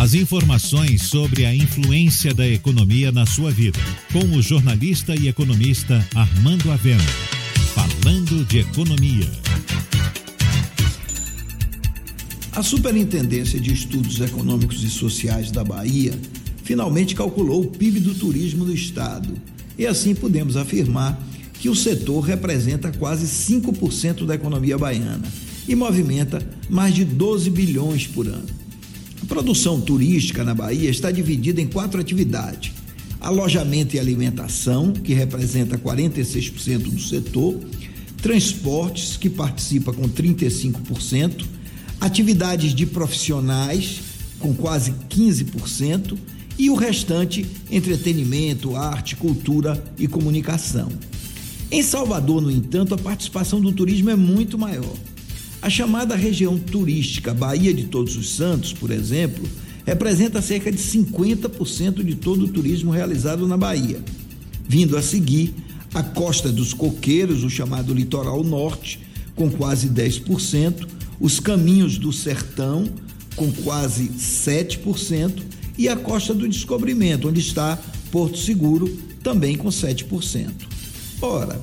As informações sobre a influência da economia na sua vida, com o jornalista e economista Armando Avena. Falando de economia. A Superintendência de Estudos Econômicos e Sociais da Bahia finalmente calculou o PIB do turismo do estado. E assim podemos afirmar que o setor representa quase 5% da economia baiana e movimenta mais de 12 bilhões por ano. A produção turística na Bahia está dividida em quatro atividades: alojamento e alimentação, que representa 46% do setor, transportes, que participa com 35%, atividades de profissionais, com quase 15%, e o restante, entretenimento, arte, cultura e comunicação. Em Salvador, no entanto, a participação do turismo é muito maior. A chamada região turística Bahia de Todos os Santos, por exemplo, representa cerca de 50% de todo o turismo realizado na Bahia. Vindo a seguir, a Costa dos Coqueiros, o chamado Litoral Norte, com quase 10%, os Caminhos do Sertão, com quase 7%, e a Costa do Descobrimento, onde está Porto Seguro, também com 7%. Ora,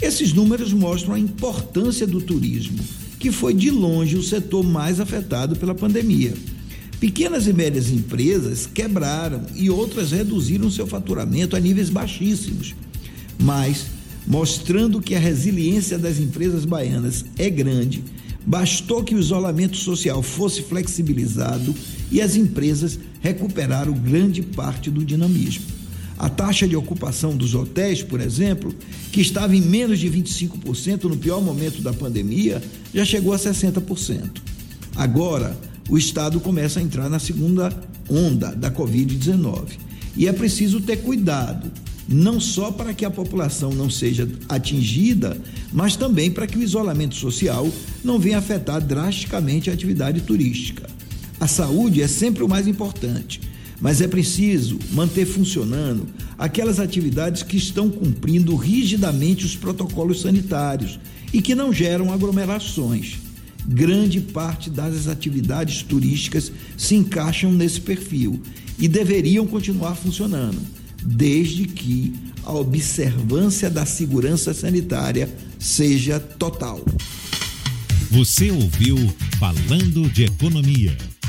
esses números mostram a importância do turismo que foi de longe o setor mais afetado pela pandemia. Pequenas e médias empresas quebraram e outras reduziram seu faturamento a níveis baixíssimos. Mas, mostrando que a resiliência das empresas baianas é grande, bastou que o isolamento social fosse flexibilizado e as empresas recuperaram grande parte do dinamismo. A taxa de ocupação dos hotéis, por exemplo, que estava em menos de 25% no pior momento da pandemia, já chegou a 60%. Agora, o Estado começa a entrar na segunda onda da Covid-19. E é preciso ter cuidado, não só para que a população não seja atingida, mas também para que o isolamento social não venha afetar drasticamente a atividade turística. A saúde é sempre o mais importante mas é preciso manter funcionando aquelas atividades que estão cumprindo rigidamente os protocolos sanitários e que não geram aglomerações. Grande parte das atividades turísticas se encaixam nesse perfil e deveriam continuar funcionando, desde que a observância da segurança sanitária seja total. Você ouviu Falando de Economia